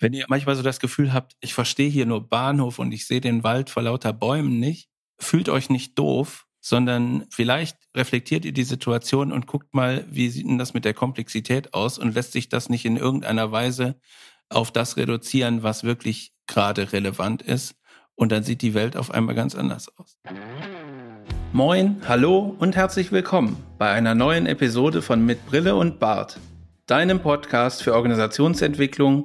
Wenn ihr manchmal so das Gefühl habt, ich verstehe hier nur Bahnhof und ich sehe den Wald vor lauter Bäumen nicht, fühlt euch nicht doof, sondern vielleicht reflektiert ihr die Situation und guckt mal, wie sieht denn das mit der Komplexität aus und lässt sich das nicht in irgendeiner Weise auf das reduzieren, was wirklich gerade relevant ist. Und dann sieht die Welt auf einmal ganz anders aus. Moin, hallo und herzlich willkommen bei einer neuen Episode von Mit Brille und Bart, deinem Podcast für Organisationsentwicklung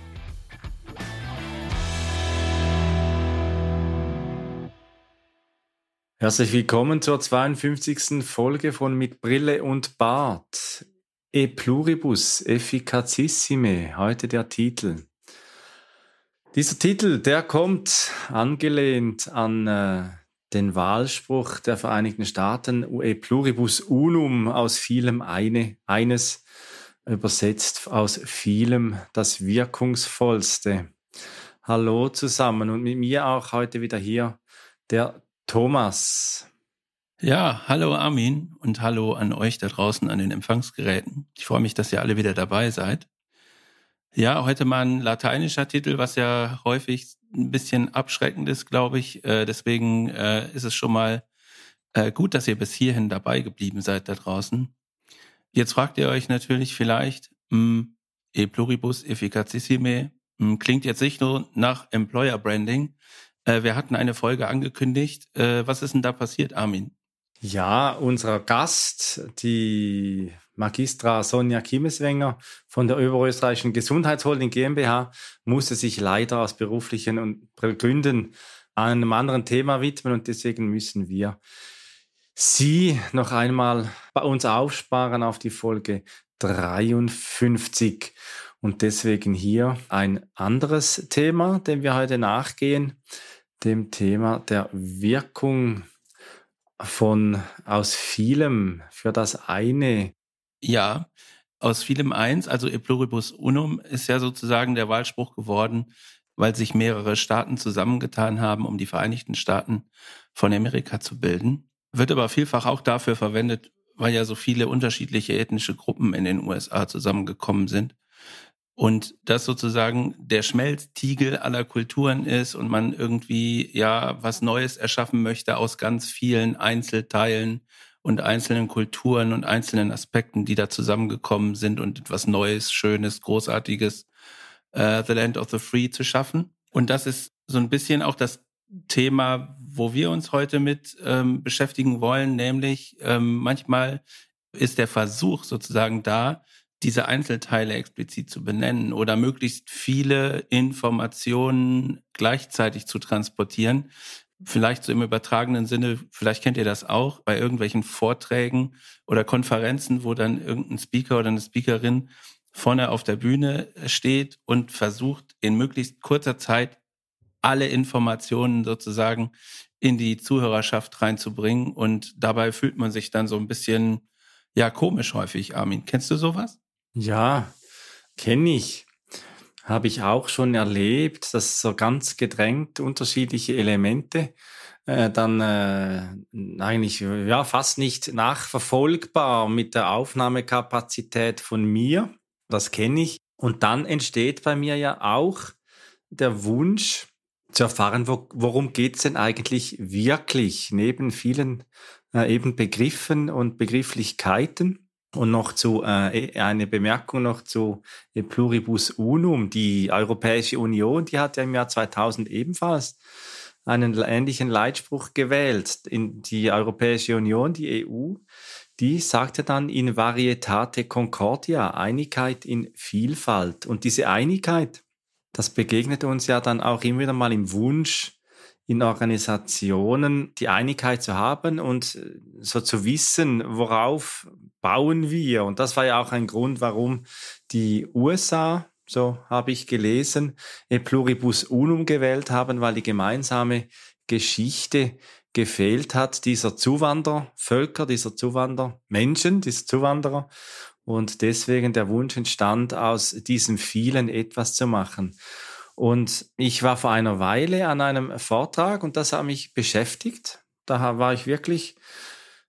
Herzlich willkommen zur 52. Folge von Mit Brille und Bart. E pluribus efficacissime, heute der Titel. Dieser Titel, der kommt angelehnt an äh, den Wahlspruch der Vereinigten Staaten, E pluribus unum, aus vielem eine, eines, übersetzt aus vielem das Wirkungsvollste. Hallo zusammen und mit mir auch heute wieder hier der Thomas. Ja, hallo Armin und hallo an euch da draußen an den Empfangsgeräten. Ich freue mich, dass ihr alle wieder dabei seid. Ja, heute mal ein lateinischer Titel, was ja häufig ein bisschen abschreckend ist, glaube ich. Äh, deswegen äh, ist es schon mal äh, gut, dass ihr bis hierhin dabei geblieben seid da draußen. Jetzt fragt ihr euch natürlich vielleicht, mh, hm, e pluribus efficacissime, hm, klingt jetzt nicht nur nach Employer Branding, äh, wir hatten eine Folge angekündigt. Äh, was ist denn da passiert, Armin? Ja, unser Gast, die Magistra Sonja Kiemeswenger von der Oberösterreichischen Gesundheitsholding GmbH, musste sich leider aus beruflichen Gründen einem anderen Thema widmen und deswegen müssen wir Sie noch einmal bei uns aufsparen auf die Folge 53. Und deswegen hier ein anderes Thema, dem wir heute nachgehen dem Thema der Wirkung von aus vielem für das eine. Ja, aus vielem eins, also e pluribus unum ist ja sozusagen der Wahlspruch geworden, weil sich mehrere Staaten zusammengetan haben, um die Vereinigten Staaten von Amerika zu bilden. Wird aber vielfach auch dafür verwendet, weil ja so viele unterschiedliche ethnische Gruppen in den USA zusammengekommen sind und das sozusagen der Schmelztiegel aller Kulturen ist und man irgendwie ja was Neues erschaffen möchte aus ganz vielen Einzelteilen und einzelnen Kulturen und einzelnen Aspekten, die da zusammengekommen sind und etwas Neues, Schönes, Großartiges, uh, The Land of the Free zu schaffen. Und das ist so ein bisschen auch das Thema, wo wir uns heute mit ähm, beschäftigen wollen, nämlich ähm, manchmal ist der Versuch sozusagen da, diese Einzelteile explizit zu benennen oder möglichst viele Informationen gleichzeitig zu transportieren. Vielleicht so im übertragenen Sinne, vielleicht kennt ihr das auch, bei irgendwelchen Vorträgen oder Konferenzen, wo dann irgendein Speaker oder eine Speakerin vorne auf der Bühne steht und versucht, in möglichst kurzer Zeit alle Informationen sozusagen in die Zuhörerschaft reinzubringen. Und dabei fühlt man sich dann so ein bisschen, ja, komisch häufig, Armin. Kennst du sowas? Ja, kenne ich. Habe ich auch schon erlebt, dass so ganz gedrängt unterschiedliche Elemente äh, dann äh, eigentlich ja fast nicht nachverfolgbar mit der Aufnahmekapazität von mir. Das kenne ich. Und dann entsteht bei mir ja auch der Wunsch zu erfahren, wo, worum geht's denn eigentlich wirklich neben vielen äh, eben Begriffen und Begrifflichkeiten. Und noch zu äh, eine Bemerkung noch zu äh, Pluribus Unum. Die Europäische Union, die hat ja im Jahr 2000 ebenfalls einen ähnlichen Leitspruch gewählt. In die Europäische Union, die EU, die sagte dann in Varietate Concordia, Einigkeit in Vielfalt. Und diese Einigkeit, das begegnet uns ja dann auch immer wieder mal im Wunsch, in Organisationen die Einigkeit zu haben und äh, so zu wissen, worauf bauen wir. Und das war ja auch ein Grund, warum die USA, so habe ich gelesen, e pluribus unum gewählt haben, weil die gemeinsame Geschichte gefehlt hat, dieser Zuwandervölker, dieser Zuwandermenschen, dieser Zuwanderer. Und deswegen der Wunsch entstand, aus diesem vielen etwas zu machen. Und ich war vor einer Weile an einem Vortrag und das hat mich beschäftigt. Da war ich wirklich,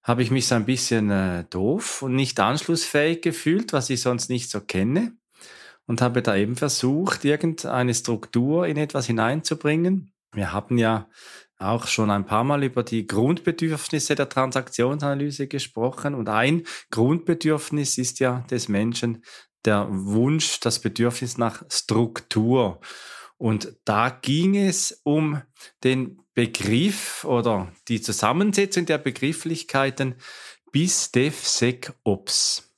habe ich mich so ein bisschen äh, doof und nicht anschlussfähig gefühlt, was ich sonst nicht so kenne. Und habe da eben versucht, irgendeine Struktur in etwas hineinzubringen. Wir haben ja auch schon ein paar Mal über die Grundbedürfnisse der Transaktionsanalyse gesprochen. Und ein Grundbedürfnis ist ja des Menschen der Wunsch, das Bedürfnis nach Struktur. Und da ging es um den Begriff oder die Zusammensetzung der Begrifflichkeiten bis Dev Sec Ops.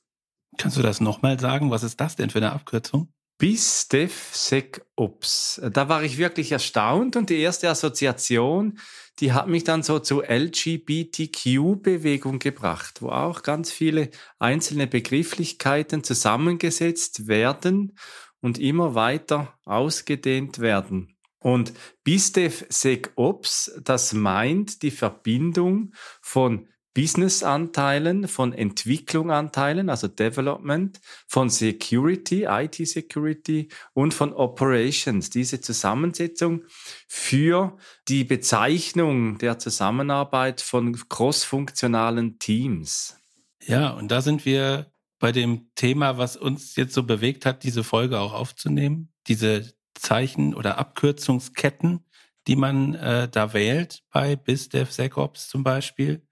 Kannst du das nochmal sagen? Was ist das denn für eine Abkürzung? bis DevSecOps. Da war ich wirklich erstaunt und die erste Assoziation, die hat mich dann so zur LGBTQ-Bewegung gebracht, wo auch ganz viele einzelne Begrifflichkeiten zusammengesetzt werden und immer weiter ausgedehnt werden. Und BizDevSecOps, das meint die Verbindung von Business-Anteilen, von Entwicklung-Anteilen, also Development, von Security, IT-Security und von Operations. Diese Zusammensetzung für die Bezeichnung der Zusammenarbeit von crossfunktionalen Teams. Ja, und da sind wir bei dem Thema, was uns jetzt so bewegt hat, diese Folge auch aufzunehmen. Diese Zeichen oder Abkürzungsketten, die man äh, da wählt bei BizDevSecOps zum Beispiel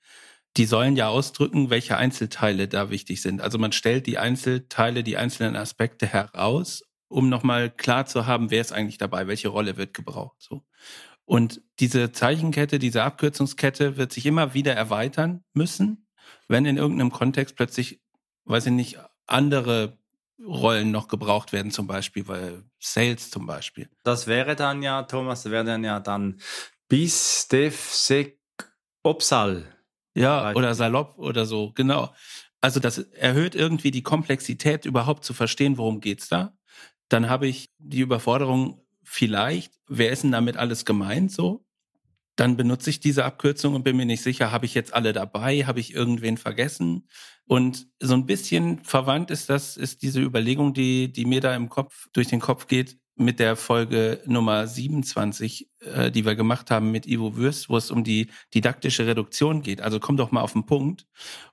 die sollen ja ausdrücken, welche Einzelteile da wichtig sind. Also man stellt die Einzelteile, die einzelnen Aspekte heraus, um nochmal klar zu haben, wer ist eigentlich dabei, welche Rolle wird gebraucht. So. Und diese Zeichenkette, diese Abkürzungskette wird sich immer wieder erweitern müssen, wenn in irgendeinem Kontext plötzlich, weiß ich nicht, andere Rollen noch gebraucht werden, zum Beispiel, weil Sales zum Beispiel. Das wäre dann ja, Thomas, wäre dann ja dann bis Dev Sec Opsal. Ja, oder salopp oder so, genau. Also das erhöht irgendwie die Komplexität, überhaupt zu verstehen, worum geht's da. Dann habe ich die Überforderung vielleicht, wer ist denn damit alles gemeint so? Dann benutze ich diese Abkürzung und bin mir nicht sicher, habe ich jetzt alle dabei, habe ich irgendwen vergessen? Und so ein bisschen verwandt ist das, ist diese Überlegung, die, die mir da im Kopf, durch den Kopf geht, mit der Folge Nummer 27, äh, die wir gemacht haben mit Ivo Würst, wo es um die didaktische Reduktion geht. Also komm doch mal auf den Punkt.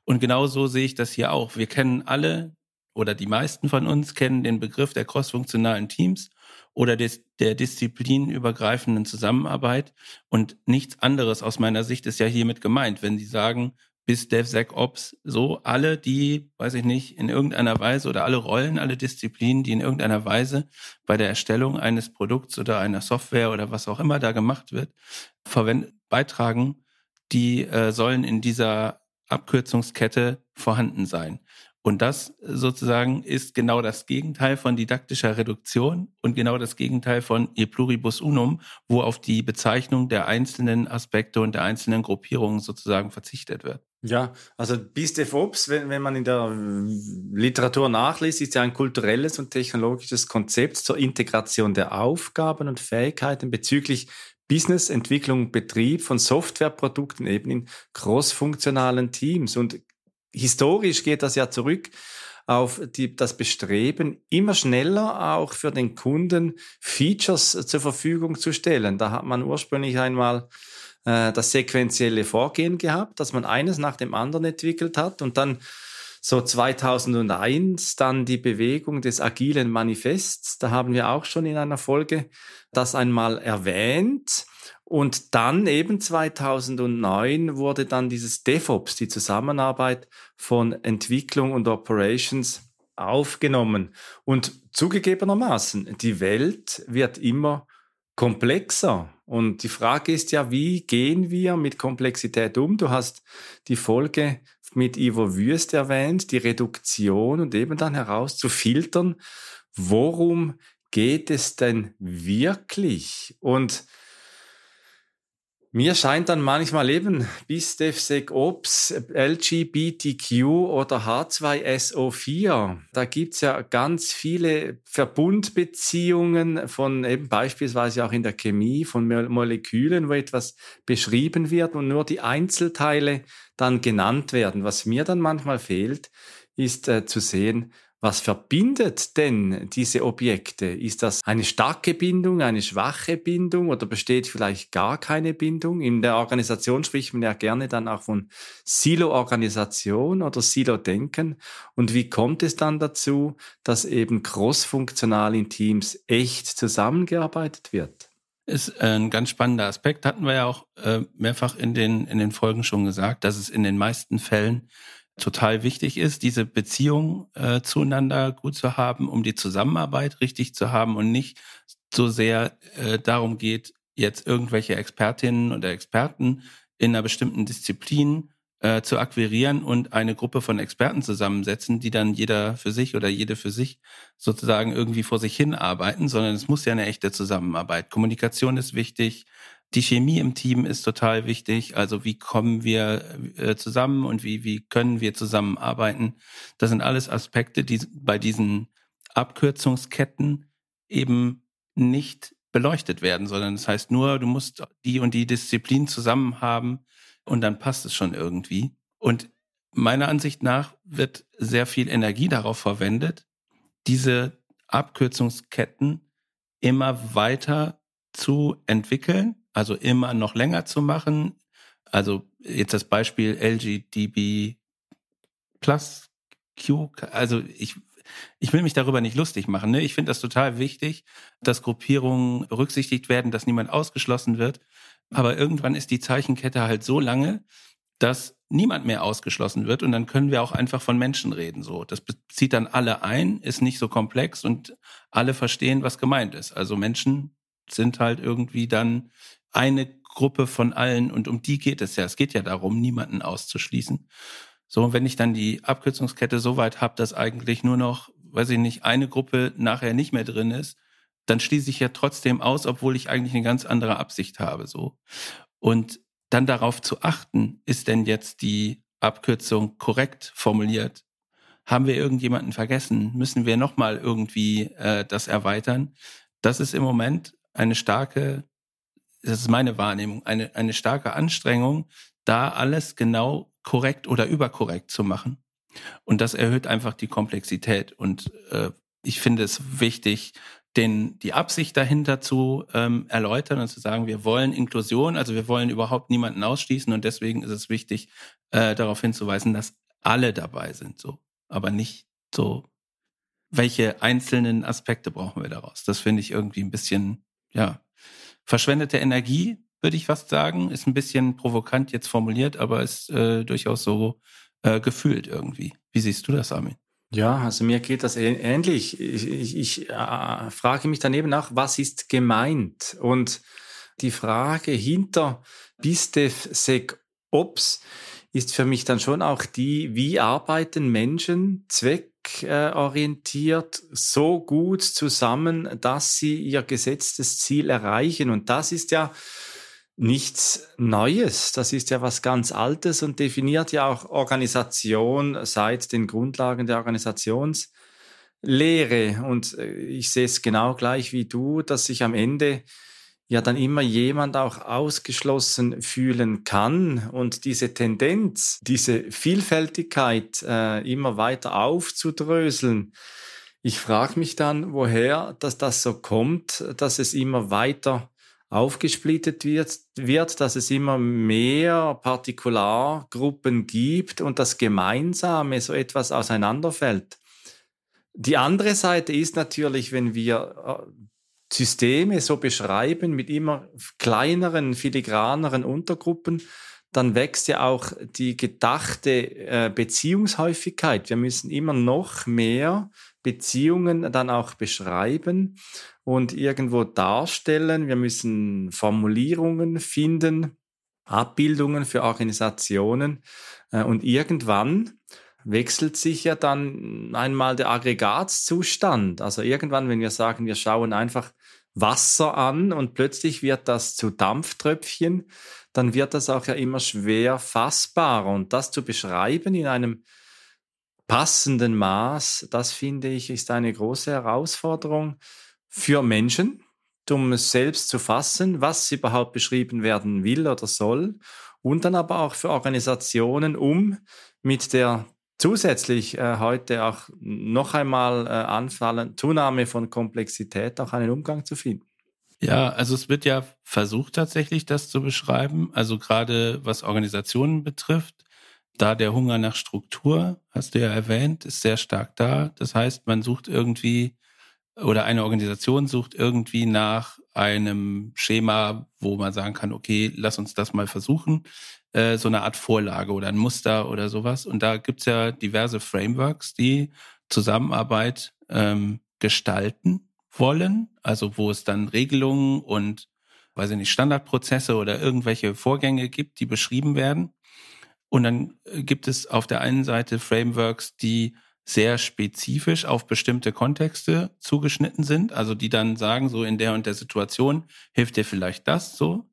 Und genau so sehe ich das hier auch. Wir kennen alle oder die meisten von uns kennen den Begriff der crossfunktionalen Teams oder des, der disziplinübergreifenden Zusammenarbeit. Und nichts anderes aus meiner Sicht ist ja hiermit gemeint, wenn Sie sagen, bis DevSecOps so alle, die, weiß ich nicht, in irgendeiner Weise oder alle Rollen, alle Disziplinen, die in irgendeiner Weise bei der Erstellung eines Produkts oder einer Software oder was auch immer da gemacht wird, beitragen, die äh, sollen in dieser Abkürzungskette vorhanden sein. Und das sozusagen ist genau das Gegenteil von didaktischer Reduktion und genau das Gegenteil von e pluribus unum, wo auf die Bezeichnung der einzelnen Aspekte und der einzelnen Gruppierungen sozusagen verzichtet wird. Ja, also bis DevOps, wenn, wenn man in der Literatur nachliest, ist ja ein kulturelles und technologisches Konzept zur Integration der Aufgaben und Fähigkeiten bezüglich Business, Entwicklung, Betrieb von Softwareprodukten eben in crossfunktionalen Teams. Und historisch geht das ja zurück auf die, das Bestreben, immer schneller auch für den Kunden Features zur Verfügung zu stellen. Da hat man ursprünglich einmal äh, das sequentielle Vorgehen gehabt, dass man eines nach dem anderen entwickelt hat und dann so 2001 dann die Bewegung des agilen Manifests. Da haben wir auch schon in einer Folge das einmal erwähnt. Und dann eben 2009 wurde dann dieses DevOps, die Zusammenarbeit von Entwicklung und Operations aufgenommen. Und zugegebenermaßen, die Welt wird immer komplexer. Und die Frage ist ja, wie gehen wir mit Komplexität um? Du hast die Folge mit Ivo Würst erwähnt, die Reduktion und eben dann herauszufiltern, worum geht es denn wirklich? Und Mir scheint dann manchmal eben bis DevSecOps, LGBTQ oder H2SO4. Da gibt's ja ganz viele Verbundbeziehungen von eben beispielsweise auch in der Chemie von Molekülen, wo etwas beschrieben wird und nur die Einzelteile dann genannt werden. Was mir dann manchmal fehlt, ist äh, zu sehen, was verbindet denn diese Objekte? Ist das eine starke Bindung, eine schwache Bindung oder besteht vielleicht gar keine Bindung? In der Organisation spricht man ja gerne dann auch von Silo-Organisation oder Silo-Denken. Und wie kommt es dann dazu, dass eben crossfunktional in Teams echt zusammengearbeitet wird? Ist ein ganz spannender Aspekt, hatten wir ja auch äh, mehrfach in den, in den Folgen schon gesagt, dass es in den meisten Fällen total wichtig ist, diese Beziehung äh, zueinander gut zu haben, um die Zusammenarbeit richtig zu haben und nicht so sehr äh, darum geht, jetzt irgendwelche Expertinnen oder Experten in einer bestimmten Disziplin äh, zu akquirieren und eine Gruppe von Experten zusammensetzen, die dann jeder für sich oder jede für sich sozusagen irgendwie vor sich hin arbeiten, sondern es muss ja eine echte Zusammenarbeit. Kommunikation ist wichtig, die Chemie im Team ist total wichtig. Also wie kommen wir äh, zusammen und wie, wie können wir zusammenarbeiten? Das sind alles Aspekte, die bei diesen Abkürzungsketten eben nicht beleuchtet werden, sondern das heißt nur, du musst die und die Disziplin zusammen haben und dann passt es schon irgendwie. Und meiner Ansicht nach wird sehr viel Energie darauf verwendet, diese Abkürzungsketten immer weiter zu entwickeln also immer noch länger zu machen. Also jetzt das Beispiel LGDB Plus Q, also ich, ich will mich darüber nicht lustig machen. Ne? Ich finde das total wichtig, dass Gruppierungen berücksichtigt werden, dass niemand ausgeschlossen wird. Aber irgendwann ist die Zeichenkette halt so lange, dass niemand mehr ausgeschlossen wird und dann können wir auch einfach von Menschen reden. So, das bezieht dann alle ein, ist nicht so komplex und alle verstehen, was gemeint ist. Also Menschen sind halt irgendwie dann eine Gruppe von allen und um die geht es ja. Es geht ja darum, niemanden auszuschließen. So, und wenn ich dann die Abkürzungskette so weit habe, dass eigentlich nur noch, weiß ich nicht, eine Gruppe nachher nicht mehr drin ist, dann schließe ich ja trotzdem aus, obwohl ich eigentlich eine ganz andere Absicht habe. So. Und dann darauf zu achten, ist denn jetzt die Abkürzung korrekt formuliert? Haben wir irgendjemanden vergessen? Müssen wir nochmal irgendwie äh, das erweitern? Das ist im Moment eine starke das ist meine Wahrnehmung, eine, eine starke Anstrengung, da alles genau korrekt oder überkorrekt zu machen. Und das erhöht einfach die Komplexität. Und äh, ich finde es wichtig, den, die Absicht dahinter zu ähm, erläutern und zu sagen, wir wollen Inklusion, also wir wollen überhaupt niemanden ausschließen und deswegen ist es wichtig, äh, darauf hinzuweisen, dass alle dabei sind, so, aber nicht so, welche einzelnen Aspekte brauchen wir daraus. Das finde ich irgendwie ein bisschen, ja, verschwendete Energie, würde ich fast sagen. Ist ein bisschen provokant jetzt formuliert, aber ist äh, durchaus so äh, gefühlt irgendwie. Wie siehst du das, Armin? Ja, also mir geht das ähnlich. Ich, ich, ich äh, frage mich daneben nach, was ist gemeint? Und die Frage hinter BISTEF SecOps ist für mich dann schon auch die, wie arbeiten Menschen zweck zweckorientiert so gut zusammen, dass sie ihr gesetztes Ziel erreichen. Und das ist ja nichts Neues. Das ist ja was ganz Altes und definiert ja auch Organisation seit den Grundlagen der Organisationslehre. Und äh, ich sehe es genau gleich wie du, dass sich am Ende ja dann immer jemand auch ausgeschlossen fühlen kann und diese Tendenz, diese Vielfältigkeit äh, immer weiter aufzudröseln. Ich frage mich dann, woher dass das so kommt, dass es immer weiter aufgesplittet wird, wird, dass es immer mehr Partikulargruppen gibt und das Gemeinsame so etwas auseinanderfällt. Die andere Seite ist natürlich, wenn wir äh, Systeme so beschreiben mit immer kleineren, filigraneren Untergruppen, dann wächst ja auch die gedachte äh, Beziehungshäufigkeit. Wir müssen immer noch mehr Beziehungen dann auch beschreiben und irgendwo darstellen. Wir müssen Formulierungen finden, Abbildungen für Organisationen äh, und irgendwann wechselt sich ja dann einmal der Aggregatzustand. Also irgendwann, wenn wir sagen, wir schauen einfach Wasser an und plötzlich wird das zu Dampftröpfchen, dann wird das auch ja immer schwer fassbarer. Und das zu beschreiben in einem passenden Maß, das finde ich, ist eine große Herausforderung für Menschen, um es selbst zu fassen, was überhaupt beschrieben werden will oder soll. Und dann aber auch für Organisationen, um mit der zusätzlich äh, heute auch noch einmal äh, anfallen, Zunahme von Komplexität auch einen Umgang zu finden. Ja, also es wird ja versucht tatsächlich, das zu beschreiben. Also gerade was Organisationen betrifft, da der Hunger nach Struktur, hast du ja erwähnt, ist sehr stark da. Das heißt, man sucht irgendwie oder eine Organisation sucht irgendwie nach einem Schema, wo man sagen kann, okay, lass uns das mal versuchen, äh, so eine Art Vorlage oder ein Muster oder sowas. Und da gibt's ja diverse Frameworks, die Zusammenarbeit ähm, gestalten wollen, also wo es dann Regelungen und, weiß ich nicht, Standardprozesse oder irgendwelche Vorgänge gibt, die beschrieben werden. Und dann äh, gibt es auf der einen Seite Frameworks, die sehr spezifisch auf bestimmte Kontexte zugeschnitten sind, also die dann sagen, so in der und der Situation hilft dir vielleicht das so.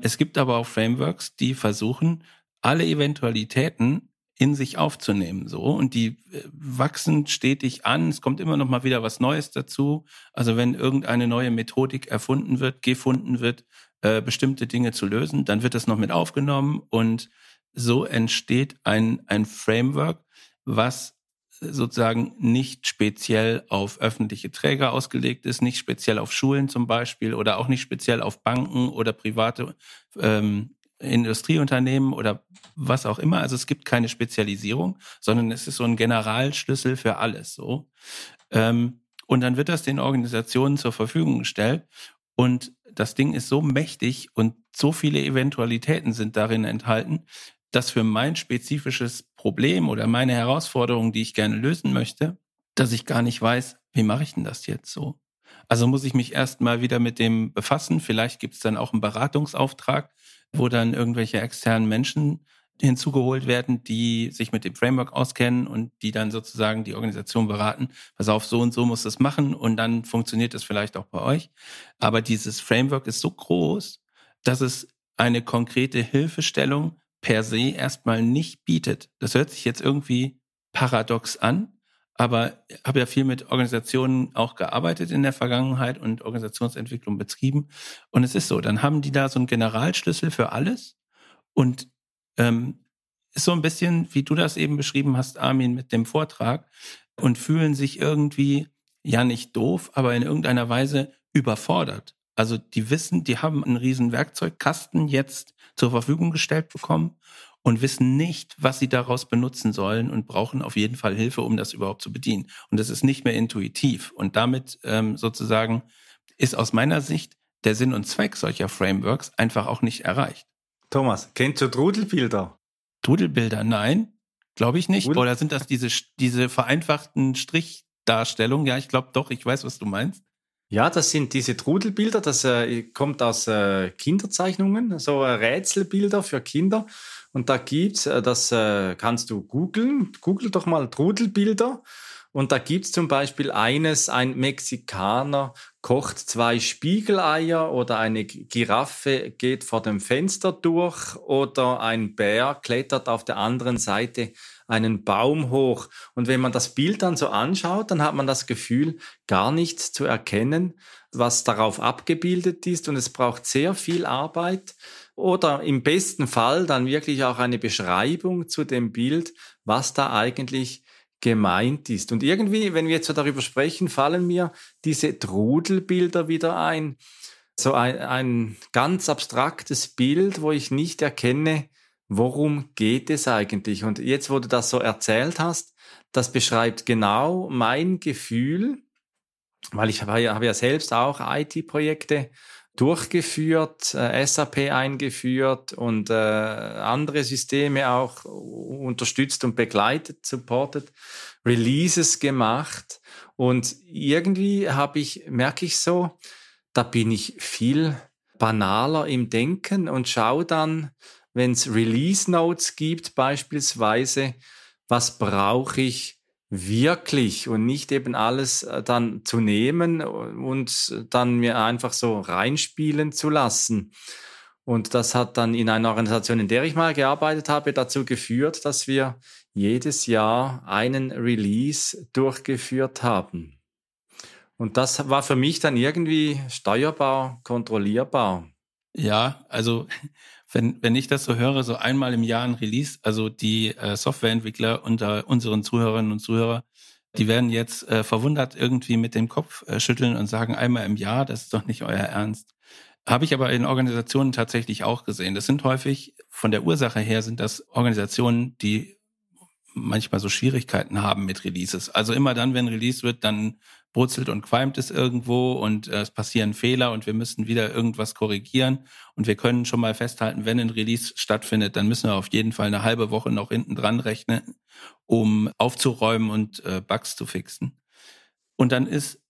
Es gibt aber auch Frameworks, die versuchen, alle Eventualitäten in sich aufzunehmen, so. Und die äh, wachsen stetig an. Es kommt immer noch mal wieder was Neues dazu. Also wenn irgendeine neue Methodik erfunden wird, gefunden wird, äh, bestimmte Dinge zu lösen, dann wird das noch mit aufgenommen und so entsteht ein, ein Framework, was sozusagen nicht speziell auf öffentliche Träger ausgelegt ist, nicht speziell auf Schulen zum Beispiel oder auch nicht speziell auf Banken oder private ähm, Industrieunternehmen oder was auch immer. Also es gibt keine Spezialisierung, sondern es ist so ein Generalschlüssel für alles so. Ähm, und dann wird das den Organisationen zur Verfügung gestellt. Und das Ding ist so mächtig und so viele Eventualitäten sind darin enthalten, dass für mein spezifisches Problem oder meine Herausforderung, die ich gerne lösen möchte, dass ich gar nicht weiß, wie mache ich denn das jetzt so? Also muss ich mich erst mal wieder mit dem befassen. Vielleicht gibt es dann auch einen Beratungsauftrag, wo dann irgendwelche externen Menschen hinzugeholt werden, die sich mit dem Framework auskennen und die dann sozusagen die Organisation beraten. Pass auf, so und so muss das machen und dann funktioniert es vielleicht auch bei euch. Aber dieses Framework ist so groß, dass es eine konkrete Hilfestellung per se erstmal nicht bietet. Das hört sich jetzt irgendwie paradox an, aber habe ja viel mit Organisationen auch gearbeitet in der Vergangenheit und Organisationsentwicklung betrieben. Und es ist so, dann haben die da so einen Generalschlüssel für alles und ähm, ist so ein bisschen, wie du das eben beschrieben hast, Armin, mit dem Vortrag und fühlen sich irgendwie ja nicht doof, aber in irgendeiner Weise überfordert. Also die wissen, die haben einen riesen Werkzeugkasten jetzt zur Verfügung gestellt bekommen und wissen nicht, was sie daraus benutzen sollen und brauchen auf jeden Fall Hilfe, um das überhaupt zu bedienen. Und das ist nicht mehr intuitiv. Und damit ähm, sozusagen ist aus meiner Sicht der Sinn und Zweck solcher Frameworks einfach auch nicht erreicht. Thomas, kennst du Trudelbilder? Trudelbilder, nein, glaube ich nicht. Oder sind das diese, diese vereinfachten Strichdarstellungen? Ja, ich glaube doch, ich weiß, was du meinst. Ja, das sind diese Trudelbilder, das äh, kommt aus äh, Kinderzeichnungen, so äh, Rätselbilder für Kinder. Und da gibt's, äh, das äh, kannst du googeln, google doch mal Trudelbilder. Und da gibt's zum Beispiel eines, ein Mexikaner kocht zwei Spiegeleier oder eine Giraffe geht vor dem Fenster durch oder ein Bär klettert auf der anderen Seite einen Baum hoch. Und wenn man das Bild dann so anschaut, dann hat man das Gefühl, gar nichts zu erkennen, was darauf abgebildet ist. Und es braucht sehr viel Arbeit oder im besten Fall dann wirklich auch eine Beschreibung zu dem Bild, was da eigentlich gemeint ist. Und irgendwie, wenn wir jetzt so darüber sprechen, fallen mir diese Trudelbilder wieder ein. So ein, ein ganz abstraktes Bild, wo ich nicht erkenne, worum geht es eigentlich? Und jetzt, wo du das so erzählt hast, das beschreibt genau mein Gefühl, weil ich habe ja, habe ja selbst auch IT-Projekte durchgeführt, äh, SAP eingeführt und äh, andere Systeme auch unterstützt und begleitet, supported, Releases gemacht. Und irgendwie habe ich merke ich so, da bin ich viel banaler im Denken und schaue dann wenn es Release Notes gibt beispielsweise, was brauche ich wirklich und nicht eben alles äh, dann zu nehmen und dann mir einfach so reinspielen zu lassen. Und das hat dann in einer Organisation, in der ich mal gearbeitet habe, dazu geführt, dass wir jedes Jahr einen Release durchgeführt haben. Und das war für mich dann irgendwie steuerbar, kontrollierbar. Ja, also wenn, wenn ich das so höre, so einmal im Jahr ein Release, also die äh, Softwareentwickler unter unseren Zuhörerinnen und Zuhörer, die werden jetzt äh, verwundert irgendwie mit dem Kopf äh, schütteln und sagen, einmal im Jahr, das ist doch nicht euer Ernst. Habe ich aber in Organisationen tatsächlich auch gesehen. Das sind häufig, von der Ursache her, sind das Organisationen, die manchmal so Schwierigkeiten haben mit Releases. Also immer dann, wenn Release wird, dann brutzelt und qualmt es irgendwo und äh, es passieren Fehler und wir müssen wieder irgendwas korrigieren. Und wir können schon mal festhalten, wenn ein Release stattfindet, dann müssen wir auf jeden Fall eine halbe Woche noch hinten dran rechnen, um aufzuräumen und äh, Bugs zu fixen. Und dann ist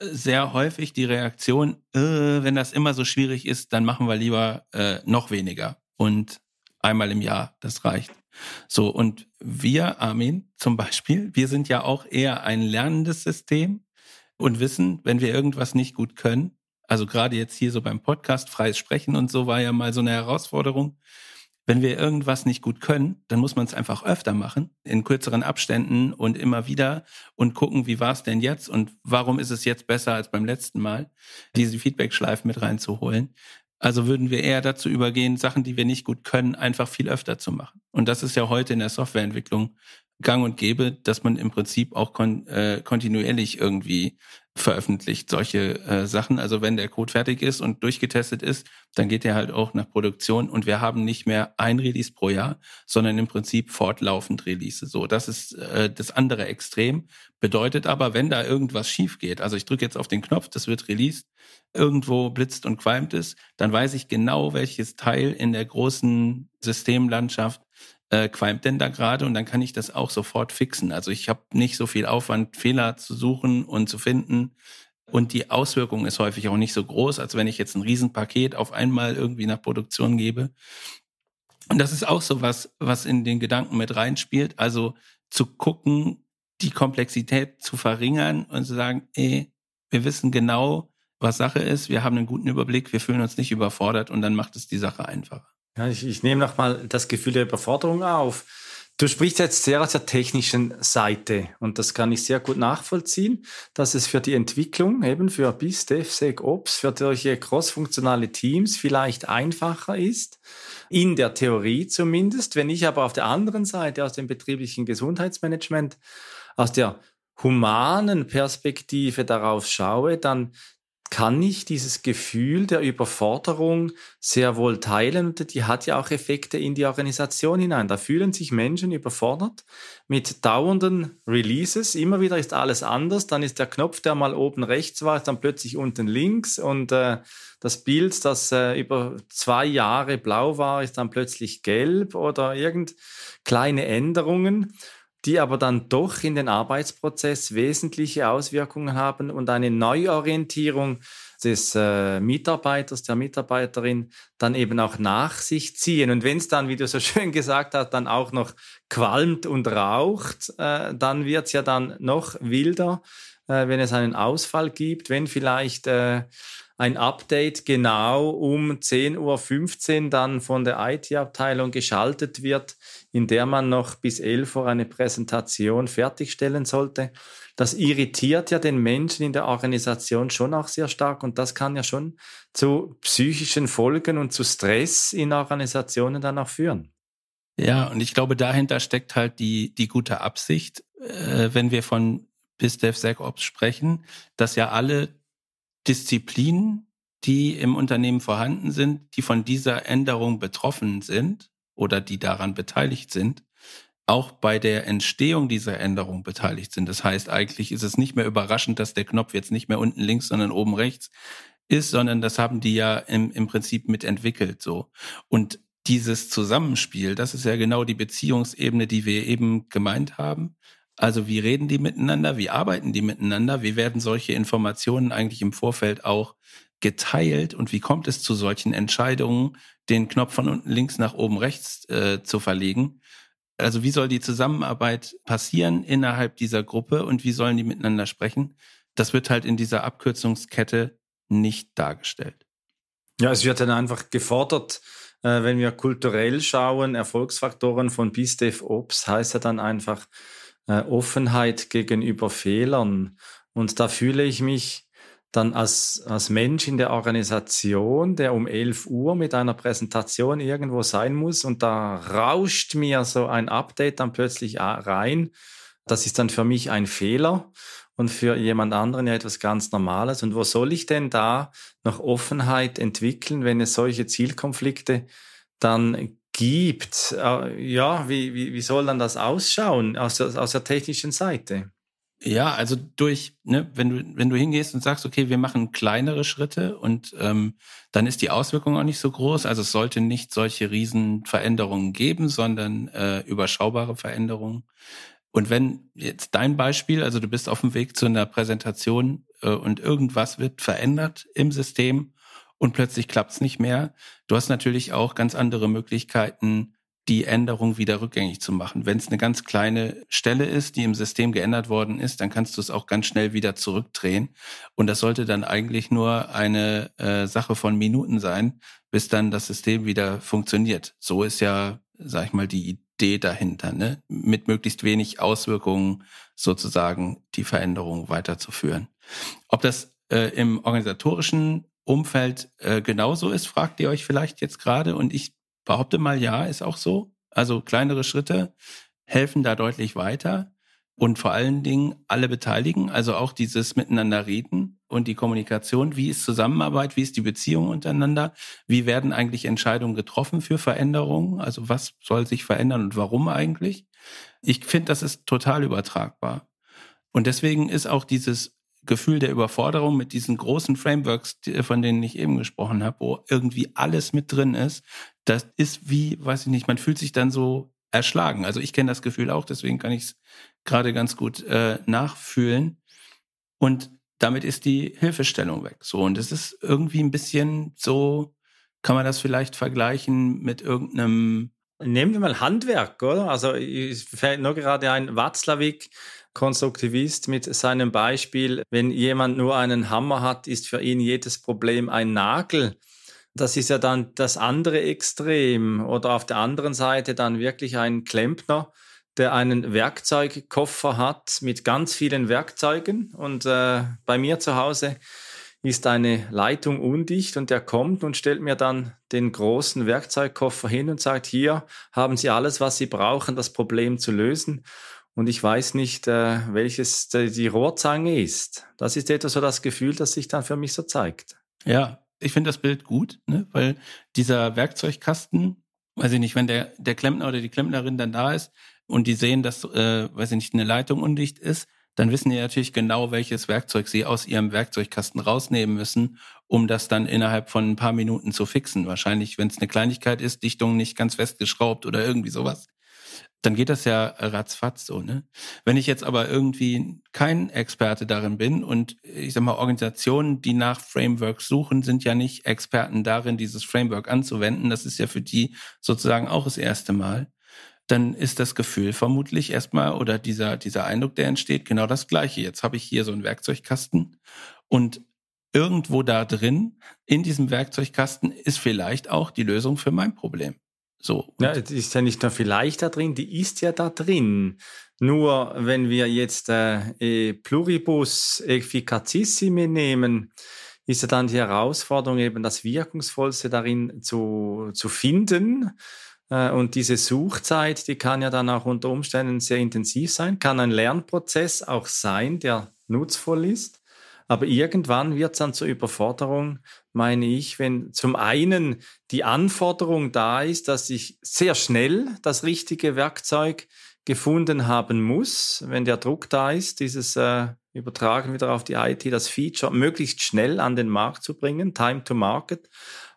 sehr häufig die Reaktion, äh, wenn das immer so schwierig ist, dann machen wir lieber äh, noch weniger und einmal im Jahr, das reicht. So, und wir, Armin, zum Beispiel, wir sind ja auch eher ein lernendes System und wissen, wenn wir irgendwas nicht gut können, also gerade jetzt hier so beim Podcast, freies Sprechen und so war ja mal so eine Herausforderung. Wenn wir irgendwas nicht gut können, dann muss man es einfach öfter machen, in kürzeren Abständen und immer wieder und gucken, wie war es denn jetzt und warum ist es jetzt besser als beim letzten Mal, diese Feedback-Schleifen mit reinzuholen. Also würden wir eher dazu übergehen, Sachen, die wir nicht gut können, einfach viel öfter zu machen. Und das ist ja heute in der Softwareentwicklung gang und gäbe, dass man im Prinzip auch kon äh, kontinuierlich irgendwie veröffentlicht solche äh, Sachen. Also wenn der Code fertig ist und durchgetestet ist, dann geht er halt auch nach Produktion und wir haben nicht mehr ein Release pro Jahr, sondern im Prinzip fortlaufend Release. So, das ist äh, das andere Extrem. Bedeutet aber, wenn da irgendwas schief geht, also ich drücke jetzt auf den Knopf, das wird released, irgendwo blitzt und qualmt es, dann weiß ich genau, welches Teil in der großen Systemlandschaft äh, qualmt denn da gerade und dann kann ich das auch sofort fixen. Also ich habe nicht so viel Aufwand, Fehler zu suchen und zu finden. Und die Auswirkung ist häufig auch nicht so groß, als wenn ich jetzt ein Riesenpaket auf einmal irgendwie nach Produktion gebe. Und das ist auch so was, was in den Gedanken mit reinspielt. Also zu gucken, die Komplexität zu verringern und zu sagen, ey, wir wissen genau, was Sache ist, wir haben einen guten Überblick, wir fühlen uns nicht überfordert und dann macht es die Sache einfacher. Ja, ich, ich nehme nochmal das Gefühl der Überforderung auf. Du sprichst jetzt sehr aus der technischen Seite und das kann ich sehr gut nachvollziehen, dass es für die Entwicklung, eben für BIS, DevSec, Ops, für solche crossfunktionale Teams vielleicht einfacher ist, in der Theorie zumindest. Wenn ich aber auf der anderen Seite aus dem betrieblichen Gesundheitsmanagement, aus der humanen Perspektive darauf schaue, dann kann ich dieses Gefühl der Überforderung sehr wohl teilen und die hat ja auch Effekte in die Organisation hinein. Da fühlen sich Menschen überfordert mit dauernden Releases. Immer wieder ist alles anders. Dann ist der Knopf, der mal oben rechts war, dann plötzlich unten links und äh, das Bild, das äh, über zwei Jahre blau war, ist dann plötzlich gelb oder irgend kleine Änderungen die aber dann doch in den Arbeitsprozess wesentliche Auswirkungen haben und eine Neuorientierung des äh, Mitarbeiters, der Mitarbeiterin dann eben auch nach sich ziehen. Und wenn es dann, wie du so schön gesagt hast, dann auch noch qualmt und raucht, äh, dann wird es ja dann noch wilder, äh, wenn es einen Ausfall gibt, wenn vielleicht äh, ein Update genau um 10.15 Uhr dann von der IT-Abteilung geschaltet wird, in der man noch bis 11 Uhr eine Präsentation fertigstellen sollte. Das irritiert ja den Menschen in der Organisation schon auch sehr stark und das kann ja schon zu psychischen Folgen und zu Stress in Organisationen dann auch führen. Ja, und ich glaube, dahinter steckt halt die, die gute Absicht, äh, wenn wir von BizDevSecOps sprechen, dass ja alle Disziplinen, die im Unternehmen vorhanden sind, die von dieser Änderung betroffen sind oder die daran beteiligt sind, auch bei der Entstehung dieser Änderung beteiligt sind. Das heißt, eigentlich ist es nicht mehr überraschend, dass der Knopf jetzt nicht mehr unten links, sondern oben rechts ist, sondern das haben die ja im, im Prinzip mitentwickelt, so. Und dieses Zusammenspiel, das ist ja genau die Beziehungsebene, die wir eben gemeint haben. Also wie reden die miteinander? Wie arbeiten die miteinander? Wie werden solche Informationen eigentlich im Vorfeld auch geteilt? Und wie kommt es zu solchen Entscheidungen, den Knopf von unten links nach oben rechts äh, zu verlegen? Also wie soll die Zusammenarbeit passieren innerhalb dieser Gruppe und wie sollen die miteinander sprechen? Das wird halt in dieser Abkürzungskette nicht dargestellt. Ja, es wird dann einfach gefordert, äh, wenn wir kulturell schauen, Erfolgsfaktoren von BISDEF Ops heißt ja dann einfach äh, Offenheit gegenüber Fehlern. Und da fühle ich mich dann als, als Mensch in der Organisation, der um 11 Uhr mit einer Präsentation irgendwo sein muss und da rauscht mir so ein Update dann plötzlich rein. Das ist dann für mich ein Fehler und für jemand anderen ja etwas ganz Normales. Und wo soll ich denn da noch Offenheit entwickeln, wenn es solche Zielkonflikte dann gibt? Äh, ja, wie, wie, wie soll dann das ausschauen aus der, aus der technischen Seite? Ja, also durch, ne, wenn du, wenn du hingehst und sagst, okay, wir machen kleinere Schritte und ähm, dann ist die Auswirkung auch nicht so groß. Also es sollte nicht solche Riesenveränderungen geben, sondern äh, überschaubare Veränderungen. Und wenn jetzt dein Beispiel, also du bist auf dem Weg zu einer Präsentation äh, und irgendwas wird verändert im System und plötzlich klappt's nicht mehr, du hast natürlich auch ganz andere Möglichkeiten, die Änderung wieder rückgängig zu machen. Wenn es eine ganz kleine Stelle ist, die im System geändert worden ist, dann kannst du es auch ganz schnell wieder zurückdrehen. Und das sollte dann eigentlich nur eine äh, Sache von Minuten sein, bis dann das System wieder funktioniert. So ist ja, sag ich mal, die Idee dahinter, ne? mit möglichst wenig Auswirkungen sozusagen die Veränderung weiterzuführen. Ob das äh, im organisatorischen Umfeld äh, genauso ist, fragt ihr euch vielleicht jetzt gerade. Und ich behaupte mal, ja, ist auch so. Also kleinere Schritte helfen da deutlich weiter. Und vor allen Dingen alle beteiligen, also auch dieses Miteinander reden und die Kommunikation. Wie ist Zusammenarbeit? Wie ist die Beziehung untereinander? Wie werden eigentlich Entscheidungen getroffen für Veränderungen? Also was soll sich verändern und warum eigentlich? Ich finde, das ist total übertragbar. Und deswegen ist auch dieses Gefühl der Überforderung mit diesen großen Frameworks, von denen ich eben gesprochen habe, wo irgendwie alles mit drin ist, das ist wie, weiß ich nicht, man fühlt sich dann so erschlagen. Also ich kenne das Gefühl auch, deswegen kann ich es gerade ganz gut äh, nachfühlen. Und damit ist die Hilfestellung weg. So, und es ist irgendwie ein bisschen so, kann man das vielleicht vergleichen mit irgendeinem Nehmen wir mal Handwerk, oder? Also es fällt nur gerade ein Watzlawick, Konstruktivist mit seinem Beispiel, wenn jemand nur einen Hammer hat, ist für ihn jedes Problem ein Nagel. Das ist ja dann das andere Extrem. Oder auf der anderen Seite dann wirklich ein Klempner, der einen Werkzeugkoffer hat mit ganz vielen Werkzeugen. Und äh, bei mir zu Hause ist eine Leitung undicht und der kommt und stellt mir dann den großen Werkzeugkoffer hin und sagt, hier haben Sie alles, was Sie brauchen, das Problem zu lösen. Und ich weiß nicht, äh, welches die Rohrzange ist. Das ist etwa so das Gefühl, das sich dann für mich so zeigt. Ja, ich finde das Bild gut, ne? weil dieser Werkzeugkasten, weiß ich nicht, wenn der, der Klempner oder die Klempnerin dann da ist und die sehen, dass, äh, weiß ich nicht, eine Leitung undicht ist, dann wissen die natürlich genau, welches Werkzeug sie aus ihrem Werkzeugkasten rausnehmen müssen, um das dann innerhalb von ein paar Minuten zu fixen. Wahrscheinlich, wenn es eine Kleinigkeit ist, Dichtung nicht ganz festgeschraubt oder irgendwie sowas, dann geht das ja ratzfatz so. Ne? Wenn ich jetzt aber irgendwie kein Experte darin bin und ich sag mal, Organisationen, die nach Frameworks suchen, sind ja nicht Experten darin, dieses Framework anzuwenden. Das ist ja für die sozusagen auch das erste Mal dann ist das Gefühl vermutlich erstmal oder dieser, dieser Eindruck, der entsteht, genau das gleiche. Jetzt habe ich hier so einen Werkzeugkasten und irgendwo da drin, in diesem Werkzeugkasten, ist vielleicht auch die Lösung für mein Problem. So. Ja, die ist ja nicht nur vielleicht da drin, die ist ja da drin. Nur wenn wir jetzt äh, e Pluribus efficacissime nehmen, ist ja dann die Herausforderung eben das Wirkungsvollste darin zu, zu finden äh, und diese Suchzeit, die kann ja dann auch unter Umständen sehr intensiv sein, kann ein Lernprozess auch sein, der nutzvoll ist. Aber irgendwann wird es dann zur Überforderung, meine ich, wenn zum einen die Anforderung da ist, dass ich sehr schnell das richtige Werkzeug gefunden haben muss, wenn der Druck da ist, dieses äh, Übertragen wieder auf die IT, das Feature möglichst schnell an den Markt zu bringen, Time to Market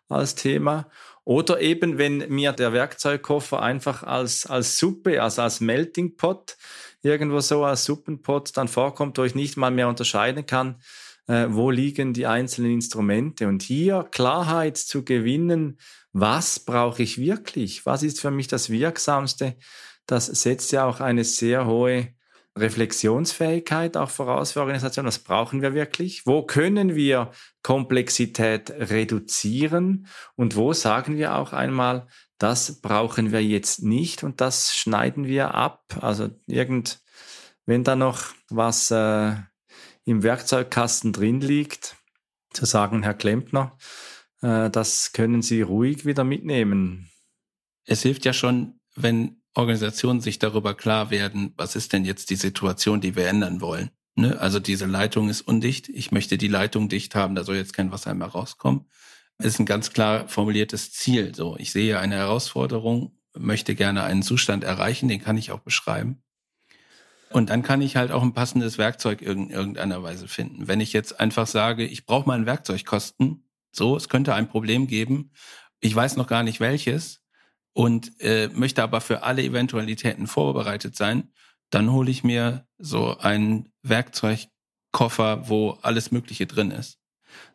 als Thema. Oder eben, wenn mir der Werkzeugkoffer einfach als, als Suppe, also als Melting Pot, irgendwo so als Suppenpot dann vorkommt, wo ich nicht mal mehr unterscheiden kann, äh, wo liegen die einzelnen Instrumente. Und hier Klarheit zu gewinnen, was brauche ich wirklich? Was ist für mich das Wirksamste? das setzt ja auch eine sehr hohe Reflexionsfähigkeit auch voraus für Organisationen. Was brauchen wir wirklich? Wo können wir Komplexität reduzieren? Und wo sagen wir auch einmal, das brauchen wir jetzt nicht und das schneiden wir ab? Also irgend, wenn da noch was äh, im Werkzeugkasten drin liegt, zu sagen, Herr Klempner, äh, das können Sie ruhig wieder mitnehmen. Es hilft ja schon, wenn Organisationen sich darüber klar werden, was ist denn jetzt die Situation, die wir ändern wollen. Ne? Also diese Leitung ist undicht. Ich möchte die Leitung dicht haben, da soll jetzt kein Wasser mehr rauskommen. Ist ein ganz klar formuliertes Ziel. So, ich sehe eine Herausforderung, möchte gerne einen Zustand erreichen, den kann ich auch beschreiben. Und dann kann ich halt auch ein passendes Werkzeug in irgendeiner Weise finden. Wenn ich jetzt einfach sage, ich brauche mal ein Werkzeugkosten, so, es könnte ein Problem geben, ich weiß noch gar nicht welches, und äh, möchte aber für alle Eventualitäten vorbereitet sein, dann hole ich mir so einen Werkzeugkoffer, wo alles Mögliche drin ist.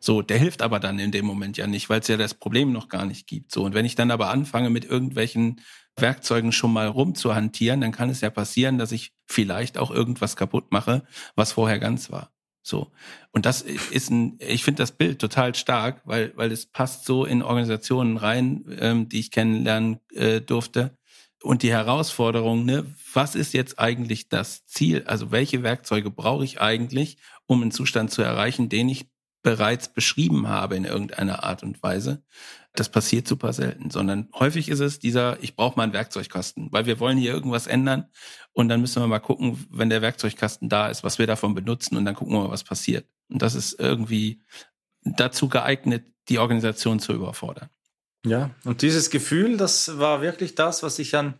So, der hilft aber dann in dem Moment ja nicht, weil es ja das Problem noch gar nicht gibt. So, und wenn ich dann aber anfange, mit irgendwelchen Werkzeugen schon mal rumzuhantieren, dann kann es ja passieren, dass ich vielleicht auch irgendwas kaputt mache, was vorher ganz war. So. Und das ist ein, ich finde das Bild total stark, weil, weil es passt so in Organisationen rein, ähm, die ich kennenlernen äh, durfte. Und die Herausforderung, ne, was ist jetzt eigentlich das Ziel? Also welche Werkzeuge brauche ich eigentlich, um einen Zustand zu erreichen, den ich bereits beschrieben habe in irgendeiner Art und Weise. Das passiert super selten, sondern häufig ist es dieser, ich brauche mal einen Werkzeugkasten, weil wir wollen hier irgendwas ändern und dann müssen wir mal gucken, wenn der Werkzeugkasten da ist, was wir davon benutzen und dann gucken wir mal, was passiert. Und das ist irgendwie dazu geeignet, die Organisation zu überfordern. Ja, und dieses Gefühl, das war wirklich das, was ich an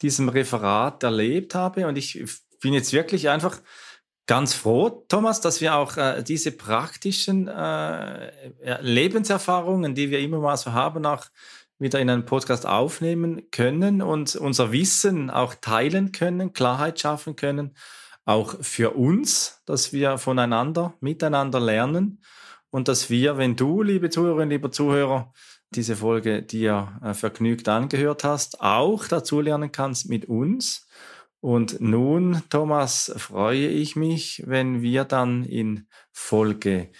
diesem Referat erlebt habe und ich bin jetzt wirklich einfach ganz froh, Thomas, dass wir auch äh, diese praktischen äh, Lebenserfahrungen, die wir immer mal so haben, auch wieder in einem Podcast aufnehmen können und unser Wissen auch teilen können, Klarheit schaffen können, auch für uns, dass wir voneinander, miteinander lernen und dass wir, wenn du, liebe Zuhörerinnen, lieber Zuhörer, diese Folge dir äh, vergnügt angehört hast, auch dazu lernen kannst mit uns und nun, Thomas, freue ich mich, wenn wir dann in Folge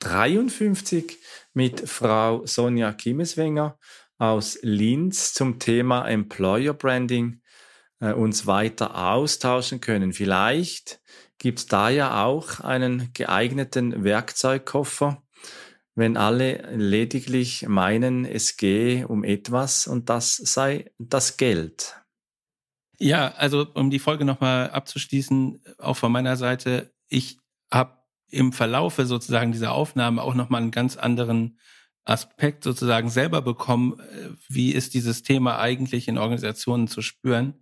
53 mit Frau Sonja Kimmeswenger aus Linz zum Thema Employer Branding äh, uns weiter austauschen können. Vielleicht gibt es da ja auch einen geeigneten Werkzeugkoffer, wenn alle lediglich meinen, es gehe um etwas und das sei das Geld. Ja, also um die Folge nochmal abzuschließen, auch von meiner Seite, ich habe im Verlaufe sozusagen dieser Aufnahme auch nochmal einen ganz anderen Aspekt sozusagen selber bekommen, äh, wie ist dieses Thema eigentlich in Organisationen zu spüren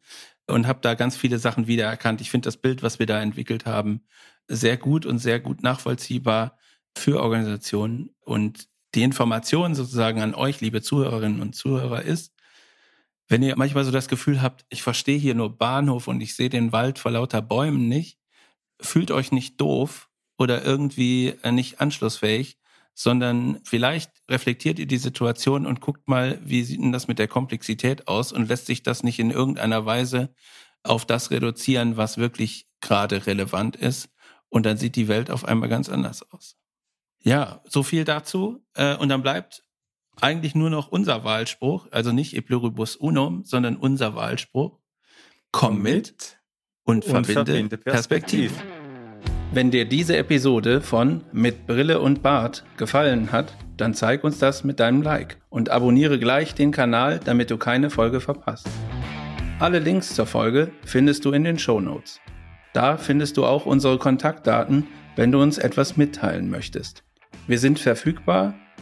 und habe da ganz viele Sachen wiedererkannt. Ich finde das Bild, was wir da entwickelt haben, sehr gut und sehr gut nachvollziehbar für Organisationen und die Information sozusagen an euch, liebe Zuhörerinnen und Zuhörer, ist, wenn ihr manchmal so das Gefühl habt, ich verstehe hier nur Bahnhof und ich sehe den Wald vor lauter Bäumen nicht, fühlt euch nicht doof oder irgendwie äh, nicht anschlussfähig, sondern vielleicht reflektiert ihr die Situation und guckt mal, wie sieht denn das mit der Komplexität aus und lässt sich das nicht in irgendeiner Weise auf das reduzieren, was wirklich gerade relevant ist. Und dann sieht die Welt auf einmal ganz anders aus. Ja, so viel dazu. Äh, und dann bleibt eigentlich nur noch unser Wahlspruch, also nicht e pluribus unum, sondern unser Wahlspruch. Komm mit und, und verbinde, verbinde Perspektiven. Wenn dir diese Episode von Mit Brille und Bart gefallen hat, dann zeig uns das mit deinem Like und abonniere gleich den Kanal, damit du keine Folge verpasst. Alle Links zur Folge findest du in den Show Notes. Da findest du auch unsere Kontaktdaten, wenn du uns etwas mitteilen möchtest. Wir sind verfügbar